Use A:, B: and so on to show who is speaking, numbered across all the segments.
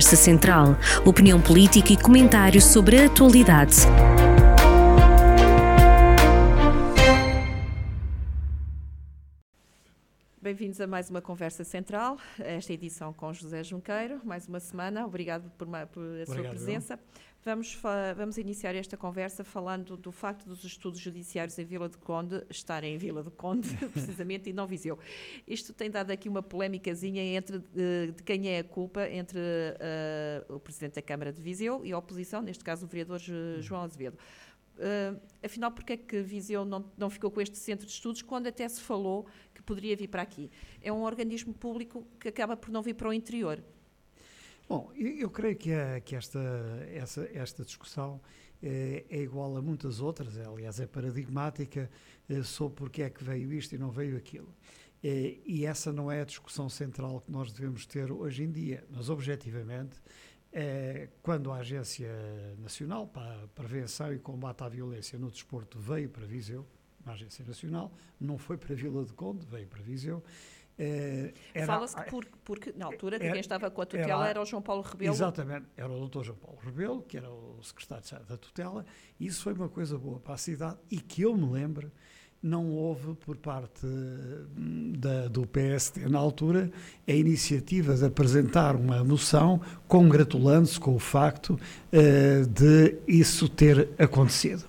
A: Conversa Central. Opinião política e comentários sobre a atualidade.
B: Bem-vindos a mais uma Conversa Central, esta edição com José Junqueiro. Mais uma semana, obrigado por, uma, por a sua presença. Vamos, vamos iniciar esta conversa falando do facto dos estudos judiciários em Vila de Conde estarem em Vila de Conde, precisamente, e não Viseu. Isto tem dado aqui uma polémicazinha entre de, de quem é a culpa entre uh, o Presidente da Câmara de Viseu e a oposição, neste caso o vereador João Azevedo. Uh, afinal, porque é que Viseu não, não ficou com este centro de estudos quando até se falou que poderia vir para aqui? É um organismo público que acaba por não vir para o interior.
C: Bom, eu, creio que, é, que esta, essa, esta discussão é, é, igual a muitas outras, é, aliás, é paradigmática é, sobre porque é que veio isto e não veio aquilo. É, e essa não é a discussão central que nós devemos ter hoje em dia, mas objetivamente, é, quando a Agência Nacional para a Prevenção e Combate à Violência no Desporto veio para Viseu, a Agência Nacional, não foi para Vila de Conde, veio para Viseu,
B: Uh, Fala-se que por, porque, na altura, que era, quem estava com a tutela era, era, o João Paulo Rebelo.
C: Exatamente, era o Dr. João Paulo Rebelo, que era o secretário da tutela, e isso foi uma coisa boa para a cidade e que eu me lembro, não houve por parte hum, da, do PST na altura a iniciativa de apresentar uma moção congratulando-se com o facto uh, de isso ter acontecido.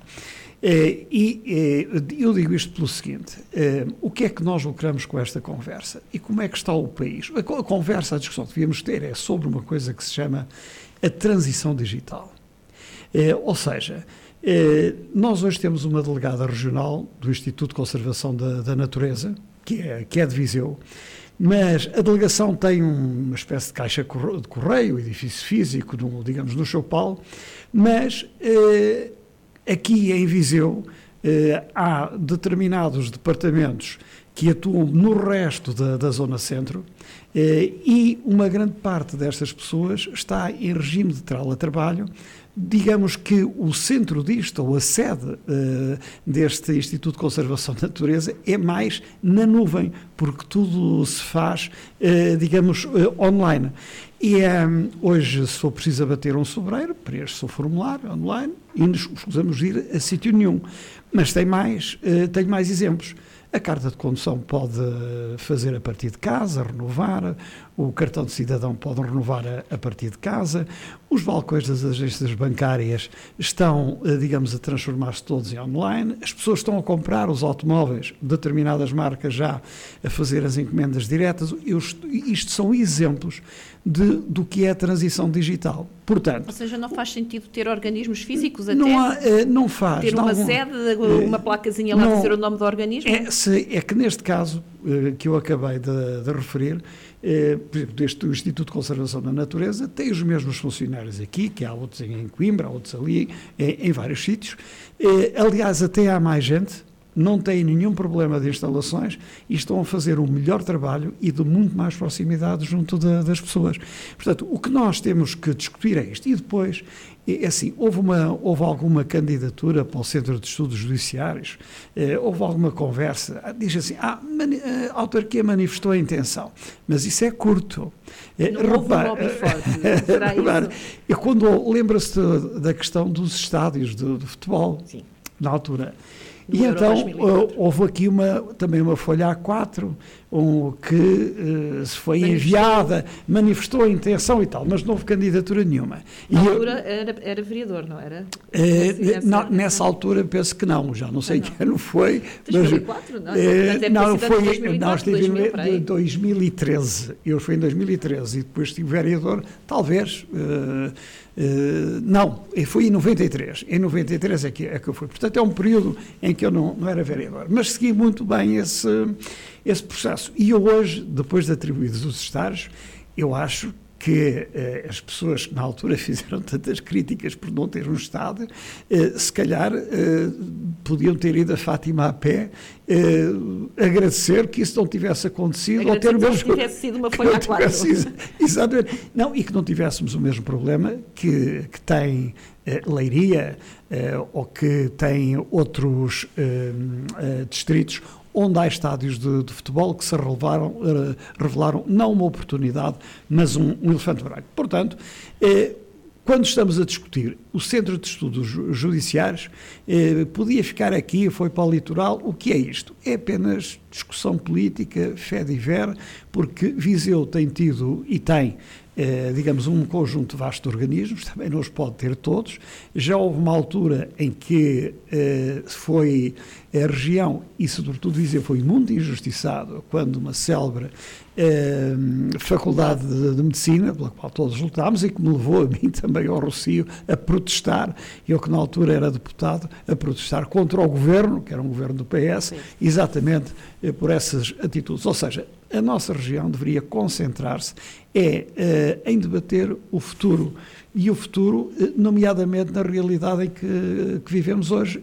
C: Uh, e uh, eu digo isto pelo seguinte: uh, o que é que nós lucramos com esta conversa? E como é que está o país? A, conversa, a discussão que devíamos ter é sobre uma coisa que se chama a transição digital. ou seja, nós hoje temos uma delegada regional do Instituto de Conservação da, da Natureza, que é, que é de Viseu, mas a delegação tem uma espécie de caixa de correio, edifício físico, no, digamos, no Choupal, mas Aqui em Viseu eh, há determinados departamentos que atuam no resto da, da zona centro eh, e uma grande parte destas pessoas está em regime de trabalho. Digamos que o centro disto, ou a sede eh, deste Instituto de Conservação da Natureza, é mais na nuvem, porque tudo se faz, eh, digamos, eh, online. E um, hoje, se for preciso abater um sobreiro, preenche-se o formulário online e nos escusamos de ir a sítio nenhum. Mas tem mais, uh, tenho mais exemplos. A carta de condução pode fazer a partir de casa, renovar, o cartão de cidadão pode renovar a, a partir de casa, os balcões das agências bancárias estão, eh, digamos, a transformar-se todos em online, as pessoas estão a comprar os automóveis, determinadas marcas já a fazer as encomendas diretas. Eu, isto são exemplos de, do que é a transição digital. Portanto,
B: Ou seja, não faz sentido ter organismos físicos até?
C: Não, há, eh, não faz.
B: Ter uma
C: não,
B: sede, uma placazinha lá não, dizer o nome do organismo?
C: É, se, é que neste caso eh, que eu acabei de, de referir, eh, por exemplo, deste Instituto de Conservação da Natureza, tem os mesmos funcionários aqui, que há outros em Coimbra, há outros ali, em, em vários sítios. Eh, aliás, até há mais gente, não têm nenhum problema de instalações e estão a fazer um melhor trabalho e de muito mais proximidade junto da, das pessoas. Portanto, o que nós temos que discutir é isto. E depois, é assim, houve, uma, houve alguma candidatura para o Centro de Estudos Judiciários, eh, houve alguma conversa, ah, diz assim, ah, mani, a autarquia manifestou a intenção, mas isso é curto.
B: Eh, Não repara, houve um forte, será repara,
C: isso? quando lembra-se da questão dos estádios de, de futebol,
B: Sim.
C: na altura, e então uh, houve aqui uma, também uma folha A4 um, que uh, se foi manifestou. enviada, manifestou a intenção e tal, mas não houve candidatura nenhuma.
B: Na e altura eu, era, era vereador, não era?
C: Uh, na, nessa altura penso que não, já não sei ah, não. que ano foi.
B: 2004? Mas, não,
C: uh, não, foi, 2004, não, estive 2000, em 2013, eu fui em 2013 e depois estive vereador, talvez... Uh, Uh, não, foi em 93. Em 93 é que, é que eu fui. Portanto, é um período em que eu não, não era vereador. Mas segui muito bem esse, esse processo. E eu hoje, depois de atribuídos os estágios, eu acho que eh, as pessoas que na altura fizeram tantas críticas por não ter um Estado, eh, se calhar eh, podiam ter ido a Fátima a pé eh, agradecer que isso não tivesse acontecido
B: ou ter o mesmo que tivesse sido uma folha a quatro.
C: Exatamente. Não, e que não tivéssemos o mesmo problema que, que tem eh, Leiria eh, ou que tem outros distritos onde há estádios de, de futebol que se revelaram, uh, revelaram não uma oportunidade, mas um, um elefante branco. Portanto, eh, quando estamos a discutir o Centro de Estudos Judiciários, eh, podia ficar aqui, foi para o litoral. O que é isto? É apenas discussão política, fé de ver, porque Viseu tem tido e tem eh, digamos, um conjunto vasto de organismos, também não os pode ter todos. Já houve uma altura em que eh, foi a região, e sobretudo Viseu, foi muito injustiçado quando uma célebre eh, faculdade de, de, Medicina, pela qual todos lutámos, e que me levou a mim também ao Rocio a protestar, eu que na altura era deputado, a protestar contra o governo, que era um governo do PS, Sim. exatamente eh, por essas atitudes. Ou seja, a nossa região deveria concentrar-se é uh, em debater o futuro. E o futuro, uh, nomeadamente na realidade em que, que, vivemos hoje.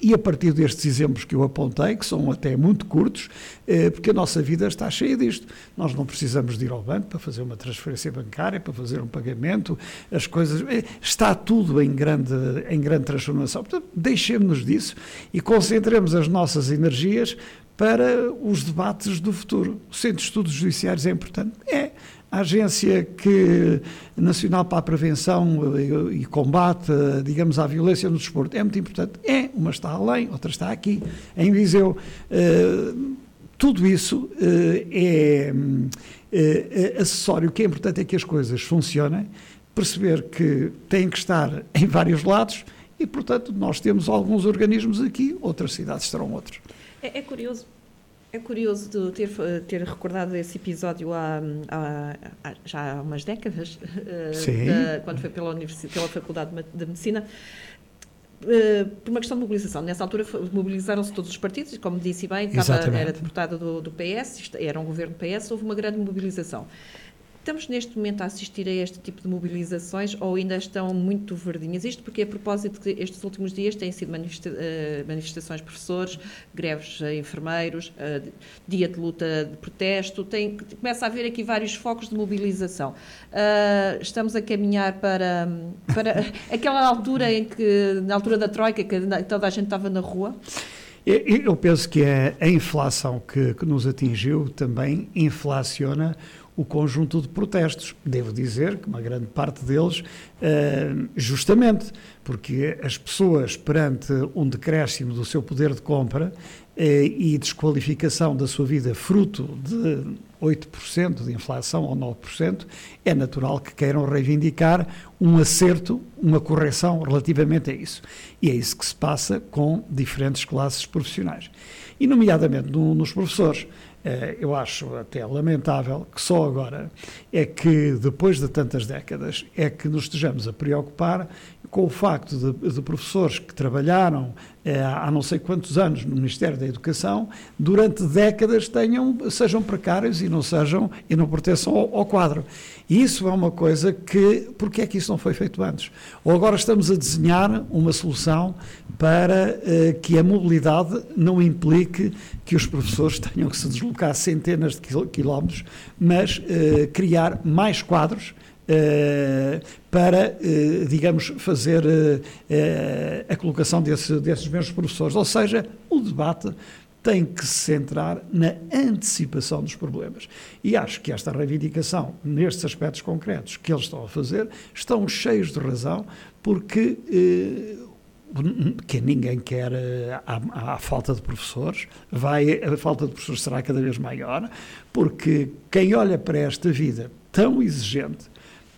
C: E a partir destes exemplos que eu apontei, que são até muito curtos, uh, porque a nossa vida está cheia disto. Nós não precisamos de ir ao banco para fazer uma transferência bancária, para fazer um pagamento, as coisas. Está tudo em grande, em grande transformação. Portanto, deixemos-nos disso e concentremos as nossas energias para os debates do futuro. O Centro de Estudos Judiciários é importante? É. A Agência que, Nacional para a Prevenção e, e Combate, digamos, à violência no desporto é muito importante? É. Uma está além, outra está aqui, em Viseu. Uh, tudo isso uh, é uh, acessório. O que é importante é que as coisas funcionem, perceber que têm que estar em vários lados e, portanto, nós temos alguns organismos aqui, outras cidades terão outros.
B: É, é curioso. É curioso de ter, ter recordado esse episódio há, há, há já há umas décadas, eh, da, quando foi pela, pela Faculdade de Medicina, Uh, por uma questão de mobilização. Nessa altura mobilizaram-se todos os partidos, como disse bem, estava, era deputado do, do PS, era um governo PS, houve uma grande mobilização. Estamos neste momento a assistir a este tipo de mobilizações ou ainda estão muito verdinhas? Isto porque, a propósito de estes últimos dias têm sido manifesta eh, manifestações de professores, greves de enfermeiros, eh, dia de luta de protesto, tem, começa a haver aqui vários focos de mobilização. Uh, estamos a caminhar para, para aquela altura em que, na altura da Troika, que toda a gente estava na rua?
C: Eu penso que a inflação que, que nos atingiu também inflaciona o conjunto de protestos. Devo dizer que uma grande parte deles, uh, justamente porque as pessoas, perante um decréscimo do seu poder de compra uh, e desqualificação da sua vida fruto de 8% de inflação ou 9%, é natural que queiram reivindicar um acerto, uma correção relativamente a isso. E é isso que se passa com diferentes classes profissionais. E, nomeadamente, no, nos professores. Eh, eu acho até lamentável que só agora é que, depois de tantas décadas, é que nos estejamos a preocupar com o facto de, de professores que trabalharam eh, há não sei quantos anos no Ministério da Educação, durante décadas tenham, sejam precários e não sejam e não pertençam ao, ao quadro. E isso é uma coisa que, porque é que isso não foi feito antes? Ou agora estamos a desenhar uma solução para eh, que a mobilidade não implique que os professores tenham que se deslocar centenas de quilómetros, mas eh, criar mais quadros para, uh, digamos, fazer uh, a colocação desse, desses mesmos professores. Ou seja, o debate tem que se centrar na antecipação dos problemas. E acho que esta reivindicação, nestes aspectos concretos que eles estão a fazer, estão cheios de razão, porque que ninguém quer a, falta de professores, vai, a falta de professores será cada vez maior, porque quem olha para esta vida tão exigente,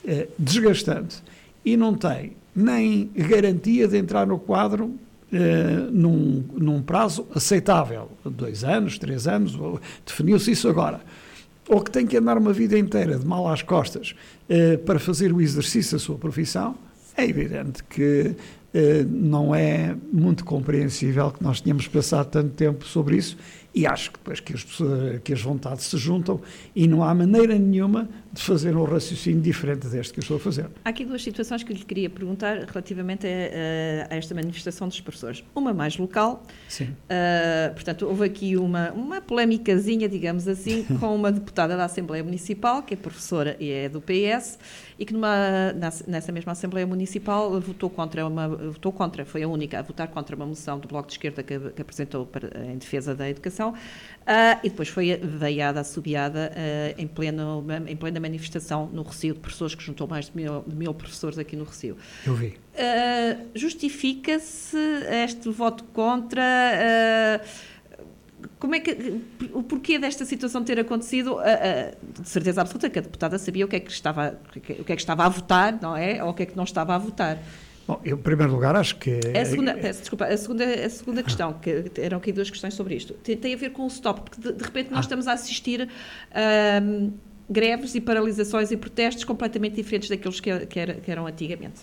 C: eh, desgastante, e não tem nem garantia de entrar no quadro eh, num, num prazo aceitável, dois anos, três anos, definiu-se isso agora, ou que tem que andar uma vida inteira de mal às costas eh, para fazer o exercício da sua profissão, é evidente que eh, não é muito compreensível que nós tenhamos passado tanto tempo sobre isso e acho que depois que as, que as vontades se juntam e não há maneira nenhuma de fazer um raciocínio diferente deste que eu estou a fazer.
B: Há aqui duas situações que lhe queria perguntar relativamente a, a esta manifestação dos professores. Uma mais local,
C: Sim.
B: Uh, portanto, houve aqui uma, uma polémicazinha, digamos assim, com uma deputada da Assembleia Municipal, que é professora e é do PS, e que numa, nessa mesma Assembleia Municipal votou contra, uma, votou contra, foi a única a votar contra uma moção do Bloco de Esquerda que, que apresentou para, em defesa da educação eleição. Uh, e depois foi veiada, assobiada uh, em, pleno, em plena manifestação no Recio de professores, que juntou mais de mil, de mil professores aqui no Recio.
C: Eu vi.
B: Uh, Justifica-se este voto contra? como é que o porquê desta situação ter acontecido? de certeza absoluta que a deputada sabia o que é que estava o que é que estava a votar, não é? Ou o que é que não estava a votar.
C: Bom, eu, em primeiro lugar, acho que.
B: A segunda, peço, desculpa, a segunda, a segunda questão, que eram aqui duas questões sobre isto, tem, tem a ver com o stop, porque de, de repente nós ah. estamos a assistir. Um, greves e paralisações e protestos completamente diferentes daqueles que, que, era, que eram antigamente.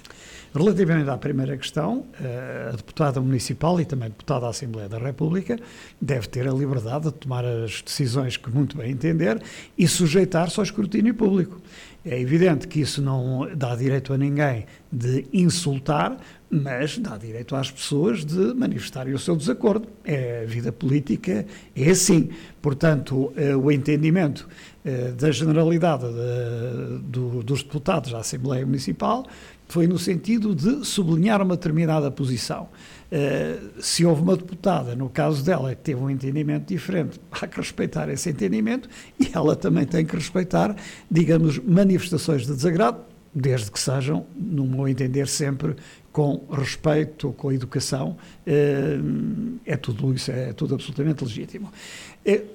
C: Relativamente à primeira questão, eh, a deputada municipal e também a deputada da Assembleia da República deve ter a liberdade de tomar as decisões que muito bem entender e sujeitar-se ao escrutínio público. É evidente que isso não dá direito a ninguém de insultar, mas dá direito às pessoas de manifestarem o seu desacordo. É, a vida política é assim. Portanto, eh, o entendimento eh, da generalidade de, do, dos deputados da Assembleia Municipal foi no sentido de sublinhar uma determinada posição. Uh, se houve uma deputada, no caso dela, que teve um entendimento diferente, há que respeitar esse entendimento e ela também tem que respeitar, digamos, manifestações de desagrado, desde que sejam, no meu entender, sempre com respeito, com educação, uh, é tudo isso, é tudo absolutamente legítimo.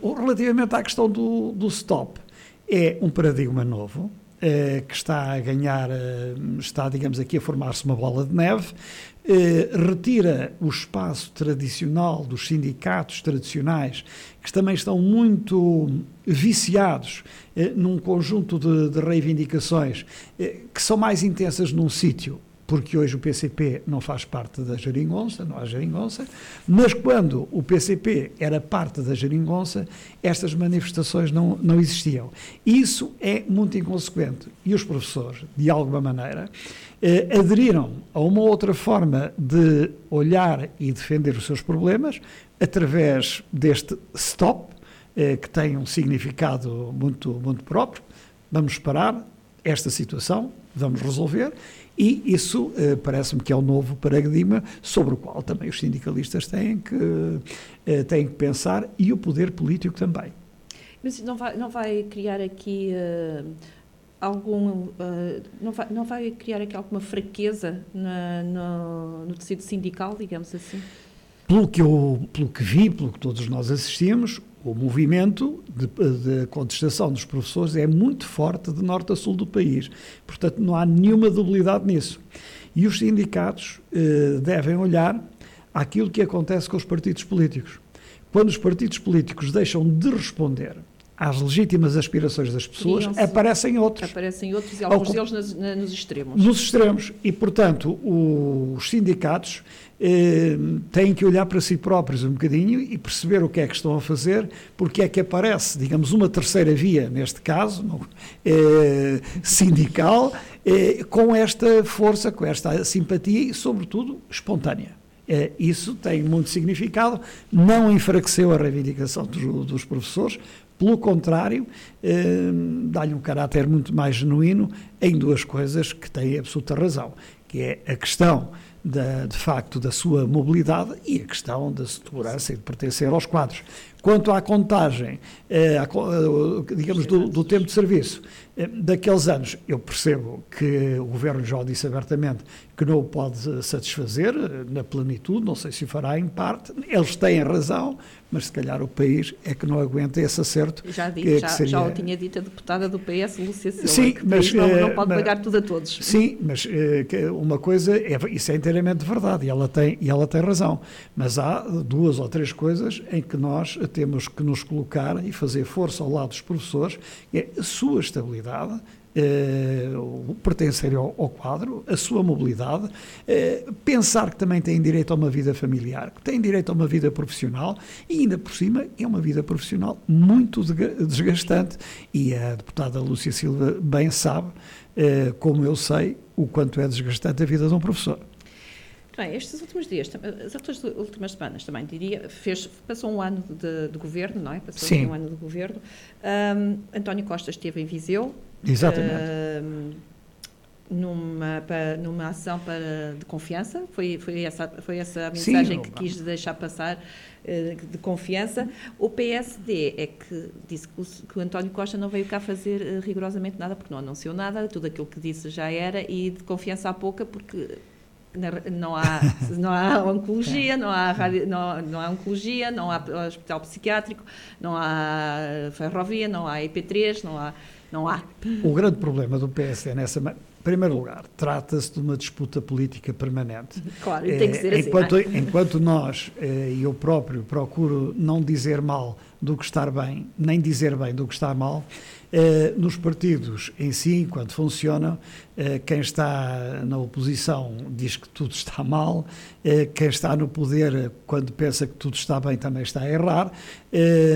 C: Uh, relativamente à questão do, do stop, é um paradigma novo, eh, que está a ganhar, eh, está, digamos, aqui a formar-se uma bola de neve, eh, retira o espaço tradicional dos sindicatos tradicionais, que também estão muito viciados num conjunto de, de reivindicações que são mais intensas num sítio porque hoje o PCP não faz parte da geringonça, não há geringonça, mas quando o PCP era parte da geringonça, estas manifestações não, não existiam. Isso é muito inconsequente. E os professores, de alguma maneira, eh, aderiram a uma outra forma de olhar e defender os seus problemas através deste stop, eh, que tem um significado muito, muito próprio. Vamos parar esta situação, vamos resolver e isso eh, parece-me que é o um novo paradigma sobre o qual também os sindicalistas têm que, eh, têm que pensar e o poder político também.
B: Mas não vai, não vai criar aqui uh, algum. Uh, não, vai, não vai criar aqui alguma fraqueza na, no, no tecido sindical, digamos assim?
C: Pelo que, eu, pelo que vi, pelo que todos nós assistimos, o movimento de, de, contestação dos professores é muito forte de norte a sul do país. Portanto, não há nenhuma debilidade nisso. E os sindicatos eh, devem olhar aquilo que acontece com os partidos políticos. Quando os partidos políticos deixam de responder às legítimas aspirações das pessoas, aparecem outros.
B: Aparecem outros e alguns deles nos, nos extremos.
C: Nos extremos. E, portanto, os sindicatos eh, têm que olhar para si próprios um bocadinho e perceber o que é que estão a fazer, porque é que aparece, digamos, uma terceira via, neste caso, no, eh, sindical, eh, com esta força, com esta simpatia e, sobretudo, espontânea. Eh, isso tem muito significado, não enfraqueceu a reivindicação dos, dos professores, pelo contrário, eh, dá-lhe um caráter muito mais genuíno em duas coisas que têm absoluta razão, que é a questão da, de facto da sua mobilidade e a questão da segurança e de pertencer aos quadros. Quanto à contagem, eh, a, eh, digamos, do, do, tempo de serviço, eh, daqueles anos, eu percebo que o Governo já o disse abertamente que não o pode satisfazer na plenitude, não sei se fará em parte, eles têm razão, mas se calhar o país é que não aguenta esse acerto.
B: Já, disse, que, já, que seria... já o tinha dito a deputada do PS, Lúcia Silva, sim, mas, não, não, pode mas, pagar tudo a todos.
C: Sim, mas uma coisa, é, isso é inteiramente verdade, e ela, tem, e ela tem razão, mas há duas ou três coisas em que nós temos que nos colocar e fazer força ao lado dos professores, é a sua estabilidade, eh, pertencer ao, ao, quadro, a sua mobilidade, eh, pensar que também têm direito a uma vida familiar, que têm direito a uma vida profissional e ainda por cima é uma vida profissional muito desgastante e a deputada Lúcia Silva bem sabe, eh, como eu sei, o quanto é desgastante a vida de um professor.
B: Bem, estes últimos dias, as últimas semanas também, diria, fez, passou um ano de, de governo, não é? Passou Sim. um ano de governo. Um, António Costa esteve em Viseu.
C: Exatamente. Um,
B: numa, para, numa ação para, de confiança, foi, foi, essa, foi essa a mensagem Sim, que quis deixar passar eh, de confiança. O PSD é que disse que o, que o, António Costa não veio cá fazer eh, rigorosamente nada, porque não anunciou nada, tudo aquilo que disse já era, e de confiança há pouca, porque não há, não há oncologia, não há, não, não há oncologia, não há hospital psiquiátrico, não há ferrovia, não há IP3, não há, não há.
C: O grande problema do PSD nessa em primeiro lugar, trata-se de uma disputa política permanente.
B: Claro, e tem que ser
C: assim. Enquanto, é? enquanto nós, e eu próprio, procuro não dizer mal do que está bem, nem dizer bem do que está mal, eh, nos partidos em si, enquanto funcionam, eh, quem está na oposição diz que tudo está mal, eh, quem está no poder, quando pensa que tudo está bem, também está a errar,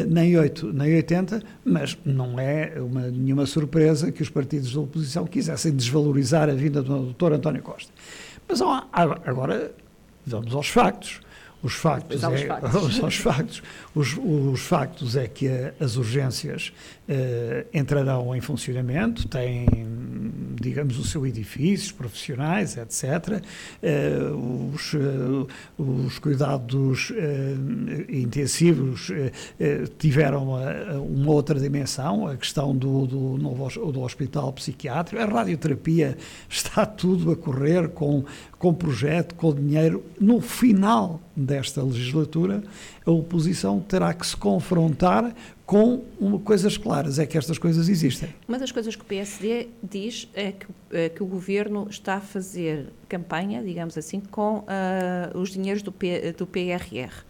C: nem 8, nem 80, mas não é uma, nenhuma surpresa que os partidos da oposição quisessem desvalorizar a vinda do Dr. António Costa. Mas agora vamos aos factos. Os factos, é,
B: factos.
C: Os, factos, os, os, factos é que as urgências uh, entrarão em funcionamento, têm, digamos, o seu edifício, profissionais, etc. Eh, os, uh, os cuidados intensivos tiveram uma outra dimensão, a questão do, do, novo, do hospital psiquiátrico, a radioterapia está tudo a correr com, com projeto, com dinheiro. No final desta legislatura, a oposição terá que se confrontar com uma, coisas claras, é que estas coisas existem.
B: Uma das coisas que o PSD diz é que, é que o governo está a fazer campanha, digamos assim, com uh, os dinheiros do, P, do PRR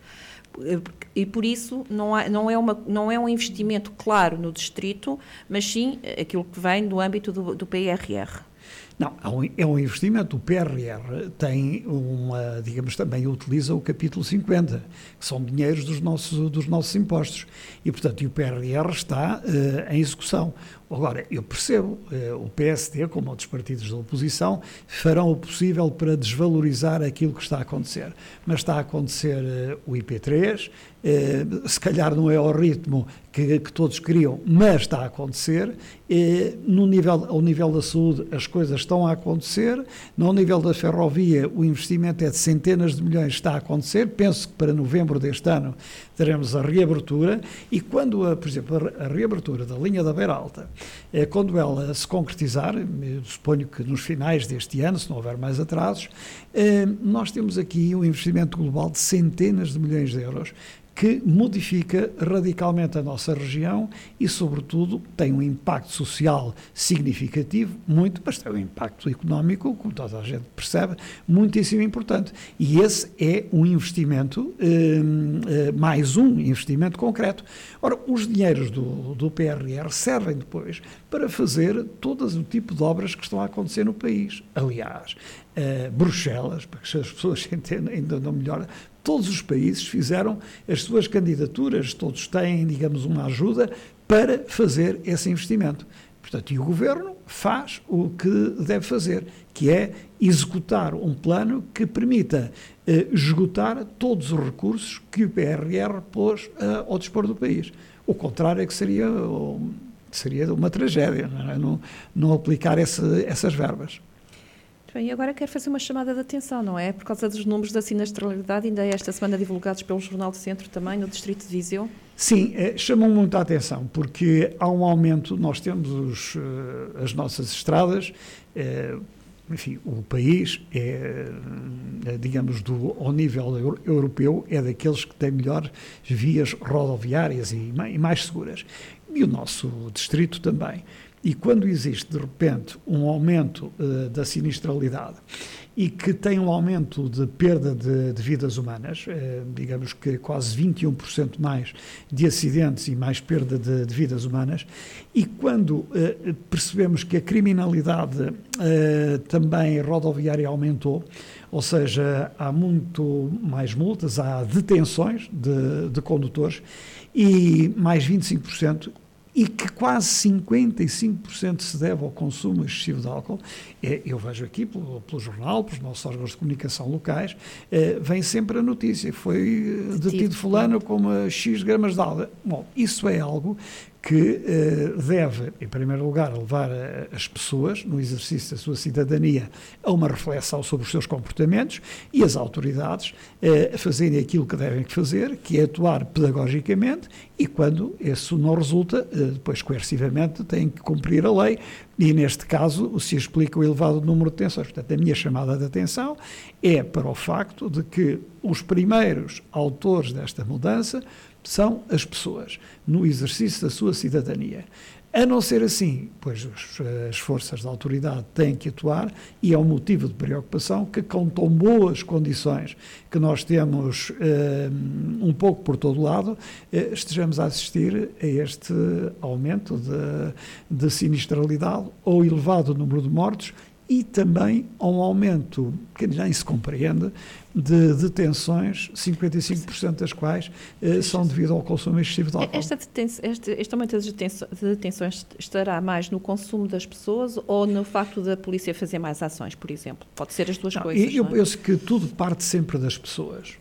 B: e por isso não, há, não, é uma, não é um investimento claro no distrito, mas sim aquilo que vem do âmbito do, do PRR.
C: Não, é um investimento. O PRR tem uma, digamos, também utiliza o capítulo 50, que são dinheiros dos nossos, dos nossos impostos. E, portanto, o PRR está uh, em execução. Agora, eu percebo, uh, o PSD, como outros partidos da oposição, farão o possível para desvalorizar aquilo que está a acontecer. Mas está a acontecer uh, o IP3, uh, se calhar não é ao ritmo que, que, todos queriam, mas está a acontecer. no nível, ao nível da saúde, as coisas estão a acontecer. No nível da ferrovia, o investimento é de centenas de milhões, está a acontecer. Penso que para novembro deste ano teremos a reabertura e quando, a, por exemplo, a reabertura da linha da Beira Alta, é, quando ela se concretizar, suponho que nos finais deste ano, se não houver mais atrasos, é, nós temos aqui um investimento global de centenas de milhões de euros que modifica radicalmente a nossa região e, sobretudo, tem um impacto social significativo, muito, mas tem um impacto económico, como toda a gente percebe, muitíssimo importante. E esse é um investimento, eh, eh, mais um investimento concreto. Ora, os dinheiros do, do PRR servem depois para fazer todo o tipo de obras que estão a acontecer no país. Aliás, Uh, Bruxelas, para que as pessoas entendam, ainda melhor, todos os países fizeram as suas candidaturas, todos têm, digamos, uma ajuda para fazer esse investimento. Portanto, e o governo faz o que deve fazer, que é executar um plano que permita eh, esgotar todos os recursos que o PRR pôs eh, ao dispor do país. O contrário é que seria, seria uma tragédia, não, é? não, não aplicar esse, essas verbas.
B: Bem, e agora quero fazer uma chamada de atenção, não é? Por causa dos números da sinistralidade, ainda esta semana divulgados pelo Jornal do Centro também, no Distrito de Viseu.
C: Sim, é, chamam muito a atenção, porque há um aumento, nós temos os, uh, as nossas estradas, uh, enfim, o país é, digamos, do, ao nível europeu, é daqueles que têm melhores vias rodoviárias e mais seguras. E o nosso distrito também. E quando existe, de repente, um aumento uh, da sinistralidade e que tem um aumento de perda de, de vidas humanas, uh, digamos que quase 21% mais de acidentes e mais perda de, de vidas humanas, e quando uh, percebemos que a criminalidade também rodoviária aumentou, ou seja, há muito mais multas, há detenções de, de condutores e mais 25% e que quase 55% se deve ao consumo excessivo de álcool. É, eu vejo aqui pelo, pelo, jornal, pelos nossos órgãos de comunicação locais, é, vem sempre a notícia, foi detido fulano com uma X gramas de álcool. Bom, isso é algo que eh, deve, em primeiro lugar, levar as pessoas, no exercício da sua cidadania, a uma reflexão sobre os seus comportamentos e as autoridades eh, a fazerem aquilo que devem fazer, que é atuar pedagogicamente e, quando isso não resulta, eh, depois coercivamente têm que cumprir a lei e, neste caso, se explica o elevado número de detenções. Portanto, a minha chamada de atenção é para o facto de que os primeiros autores desta mudança são as pessoas, no exercício da sua cidadania. A não ser assim, pois as forças da autoridade têm que atuar e é um motivo de preocupação que, com tão boas condições que nós temos um, um pouco por todo lado, eh, estejamos a assistir a este aumento de, de sinistralidade ou elevado número de mortos e também a um aumento que nem se compreende de detenções, 55% das quais eh, são devido ao consumo excessivo de álcool.
B: Esta este, este aumento de detenções estará mais no consumo das pessoas ou no facto da polícia fazer mais ações, por exemplo? Pode ser as duas não, coisas.
C: Eu
B: não
C: é? penso que tudo parte sempre das pessoas.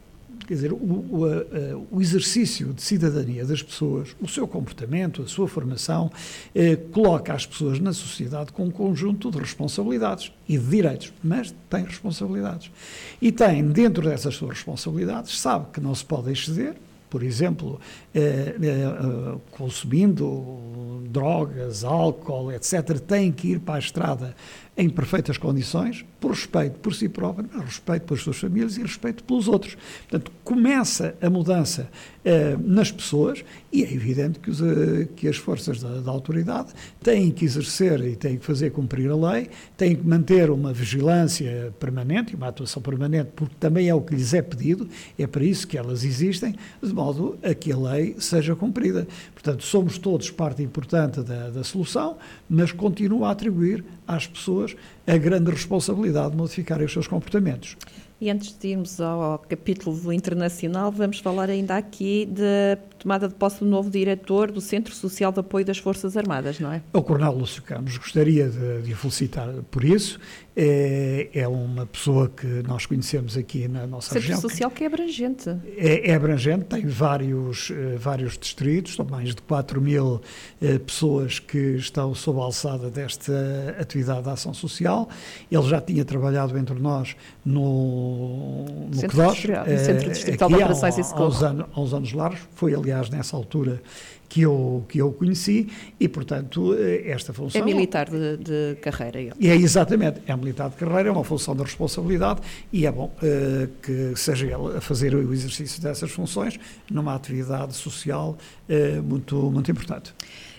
C: Quer dizer, o, o, a, o, exercício de cidadania das pessoas, o seu comportamento, a sua formação, eh, coloca as pessoas na sociedade com um conjunto de responsabilidades e de direitos, mas tem responsabilidades. E tem, dentro dessas suas responsabilidades, sabe que não se pode exceder, por exemplo, eh, eh, consumindo drogas, álcool, etc., tem que ir para a estrada em perfeitas condições, por respeito por si próprio, respeito pelas suas famílias e respeito pelos outros. Portanto, começa a mudança uh, nas pessoas e é evidente que, os, uh, que as forças da, da, autoridade têm que exercer e têm que fazer cumprir a lei, têm que manter uma vigilância permanente e uma atuação permanente, porque também é o que lhes é pedido, é para isso que elas existem, de modo a que a lei seja cumprida. Portanto, somos todos parte importante da, da solução, mas continuo a atribuir às pessoas a grande responsabilidade de modificarem os seus comportamentos.
B: E antes de irmos ao capítulo internacional, vamos falar ainda aqui da tomada de posse do novo diretor do Centro Social de Apoio das Forças Armadas, não é?
C: O Coronel Lúcio Campos, gostaria de, de o felicitar por isso. É, é, uma pessoa que nós conhecemos aqui na nossa
B: Centro
C: região.
B: Centro Social que é abrangente.
C: É, é abrangente, tem vários, uh, vários distritos, são mais de 4 mil uh, pessoas que estão sob a alçada desta atividade de ação social. Ele já tinha trabalhado entre nós no, no
B: Centro, CDOS, uh, Centro Distrital de Operações e Socorro. Há
C: anos, uns anos largos, foi aliás nessa altura que eu, que eu conheci e, portanto, eh, esta função...
B: É militar de, de carreira. Ele.
C: É, exatamente, é militar de carreira, é uma função de responsabilidade e é bom uh, que seja ele a fazer o exercício dessas funções numa atividade social uh, muito, muito importante.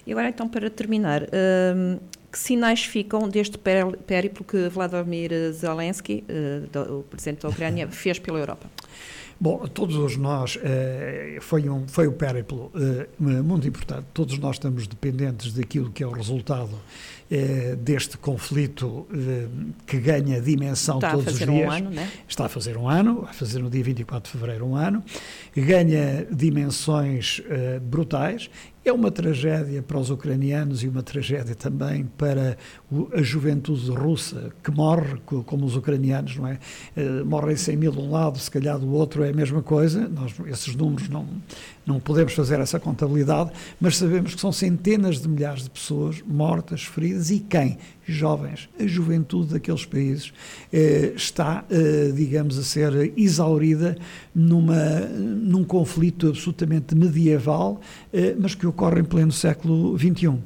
B: E agora, então, para terminar, uh, que sinais ficam deste périplo que Vladimir Zelensky, o presidente da Ucrânia, fez pela Europa?
C: Bom, todos nós, eh, foi, um, foi um périplo eh, muito importante, todos nós estamos dependentes daquilo que é o resultado eh, deste conflito que ganha dimensão
B: Está
C: todos os dias.
B: Um ano, né?
C: Está a fazer um ano, vai fazer no dia 24 de fevereiro um ano, ganha dimensões brutais é uma tragédia para os ucranianos e uma tragédia também para a juventude russa, que morre como os ucranianos, não é? Morrem 100 mil de um lado, se calhar do outro é a mesma coisa. Nós, esses números não, não podemos fazer essa contabilidade, mas sabemos que são centenas de milhares de pessoas mortas, feridas e quem? Jovens. A juventude daqueles países eh, está, eh, digamos, a ser exaurida numa, num conflito absolutamente medieval, eh, mas que ocorre em pleno século XXI.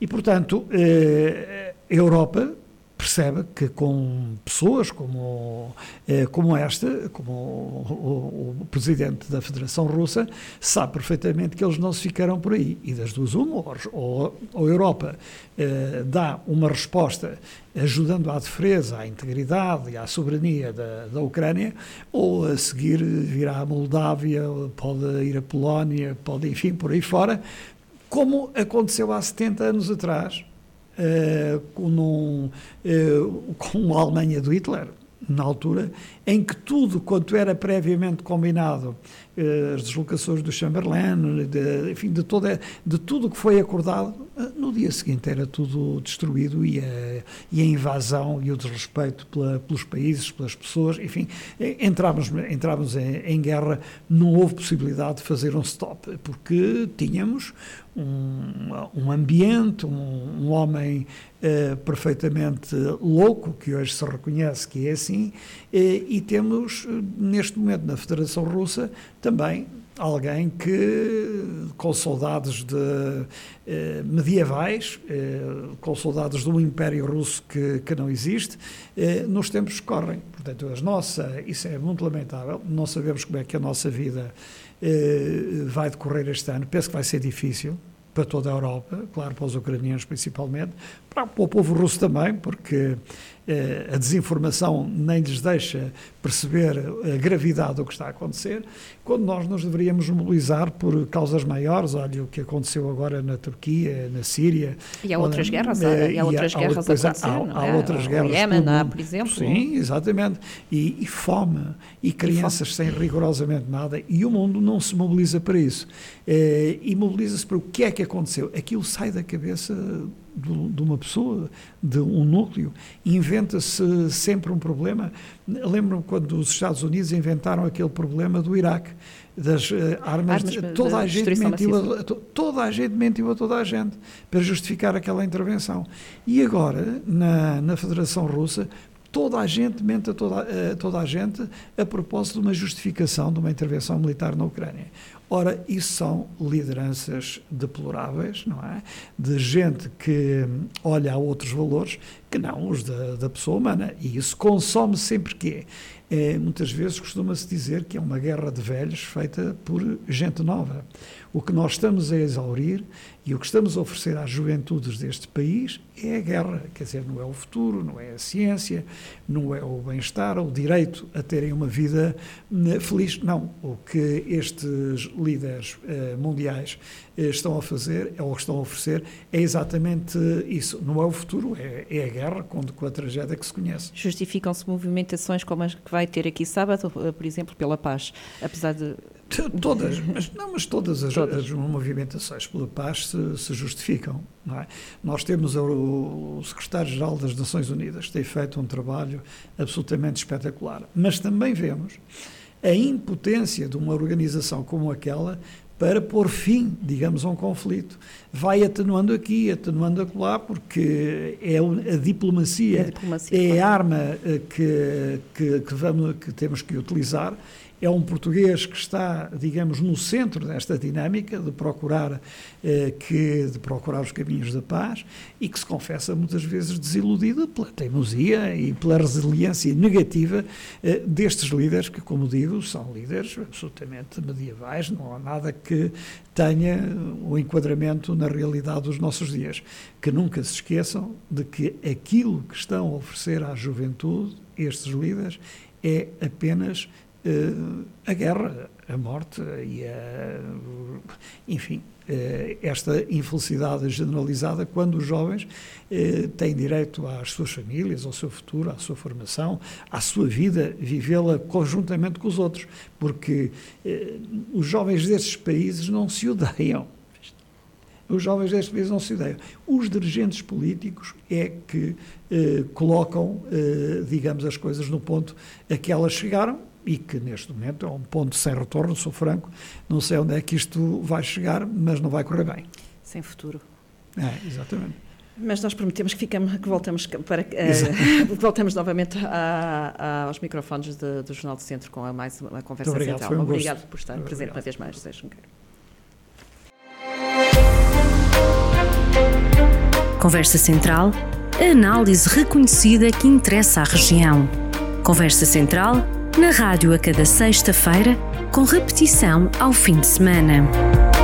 C: E, portanto, eh, a Europa percebe que com pessoas como, eh, como esta, como o, o, o, presidente da Federação Russa, sabe perfeitamente que eles não se ficarão por aí. E das duas, uma, ou, ou a Europa eh, dá uma resposta ajudando à defesa, à integridade e à soberania da, da Ucrânia, ou a seguir virá a Moldávia, pode ir a Polónia, pode, enfim, por aí fora, como aconteceu há 70 anos atrás com, uh, com a Alemanha do Hitler, na altura, em que tudo quanto era previamente combinado, uh, as deslocações do Chamberlain, de, enfim, de, toda, de tudo que foi acordado, no dia seguinte era tudo destruído e a, e a invasão e o desrespeito pela, pelos países, pelas pessoas, enfim, entrávamos, entrávamos em, em, guerra, não houve possibilidade de fazer um stop, porque tínhamos um, um ambiente, um, um homem uh, perfeitamente louco, que hoje se reconhece que é assim, uh, e temos, neste momento, na Federação Russa, também alguém que, com saudades de eh, medievais, eh, com saudades de um império russo que, que não existe, eh, nos tempos correm. Portanto, a nossa, isso é muito lamentável, não sabemos como é que a nossa vida eh, vai decorrer este ano. Penso que vai ser difícil para toda a Europa, claro, para os ucranianos principalmente, para, o povo russo também, porque eh, a desinformação nem lhes deixa perceber a gravidade do que está a acontecer, quando nós nos deveríamos mobilizar por causas maiores, olha o que aconteceu agora na Turquia, na Síria.
B: E há outras guerras, eh, e há outras guerras a acontecer, há, há,
C: há é? outras guerras.
B: Iémen, por exemplo.
C: Sim, exatamente. E, e fome, e crianças e fome. sem rigorosamente nada, e o mundo não se mobiliza para isso. Eh, e mobiliza-se para o que é que aconteceu. Aquilo sai da cabeça de, de uma pessoa, de um núcleo, inventa-se sempre um problema. Lembro-me quando os Estados Unidos inventaram aquele problema do Iraque, das uh, armas, armas toda a gente mentiu a, toda a gente mentiu a toda a gente para justificar aquela intervenção. E agora, na, na Federação Russa, toda a gente mente a toda, a toda a gente a propósito de uma justificação de uma intervenção militar na Ucrânia. Ora, isso são lideranças deploráveis, não é? De gente que olha a outros valores que não os da, da pessoa humana. E isso consome sempre que é. muitas vezes costuma-se dizer que é uma guerra de velhos feita por gente nova. O que nós estamos a exaurir e o que estamos a oferecer às juventudes deste país é a guerra, quer dizer, não é o futuro, não é a ciência, não é o bem-estar, o direito a terem uma vida né, feliz. Não, o que estes líderes eh, mundiais estão a fazer, ou estão a oferecer, é exatamente isso. Não é o futuro, é, é a guerra com, com, a tragédia que se conhece.
B: Justificam-se movimentações como as que vai ter aqui sábado, eh, por exemplo, pela paz, apesar de
C: Todas, mas, não, mas todas as, todas. as movimentações pela paz se, se justificam. É? Nós temos o, o secretário-geral das Nações Unidas, que tem feito um trabalho absolutamente espetacular, mas também vemos a impotência de uma organização como aquela para pôr fim, digamos, a um conflito. Vai atenuando aqui, atenuando acolá, porque é a diplomacia, é a, diplomacia, é a arma eh, que, que, que, vamos, que temos que utilizar é um português que está, digamos, no centro desta dinâmica de procurar, eh, que, de procurar os caminhos da paz e que se confessa muitas vezes desiludido pela teimosia e pela resiliência negativa eh, destes líderes, que, como digo, são líderes absolutamente medievais, não há nada que tenha o enquadramento na realidade dos nossos dias. Que nunca se esqueçam de que aquilo que estão a oferecer à juventude, estes líderes, é apenas a guerra, a morte e a, enfim, uh, esta infelicidade generalizada quando os jovens uh, têm direito às suas famílias, ao seu futuro, à sua formação, à sua vida, vivê-la conjuntamente com os outros, porque os jovens destes países não se odeiam. Os jovens destes países não se odeiam. Os dirigentes políticos é que colocam, digamos, as coisas no ponto a que elas chegaram e que neste momento é um ponto sem retorno, sou franco, não sei onde é que isto vai chegar, mas não vai correr bem.
B: Sem futuro.
C: É, exatamente.
B: Mas nós prometemos que, ficamos, que voltamos, para, uh, voltamos novamente a, a, aos microfones de, do Jornal do Centro com a mais uma conversa
C: Muito obrigado,
B: central.
C: Um
B: obrigado
C: gosto.
B: por estar
C: Muito
B: presente
C: obrigado.
B: uma vez mais, José Junqueiro.
A: Conversa Central, a análise reconhecida que interessa à região. Conversa Central na rádio a cada sexta-feira, com repetição ao fim de semana.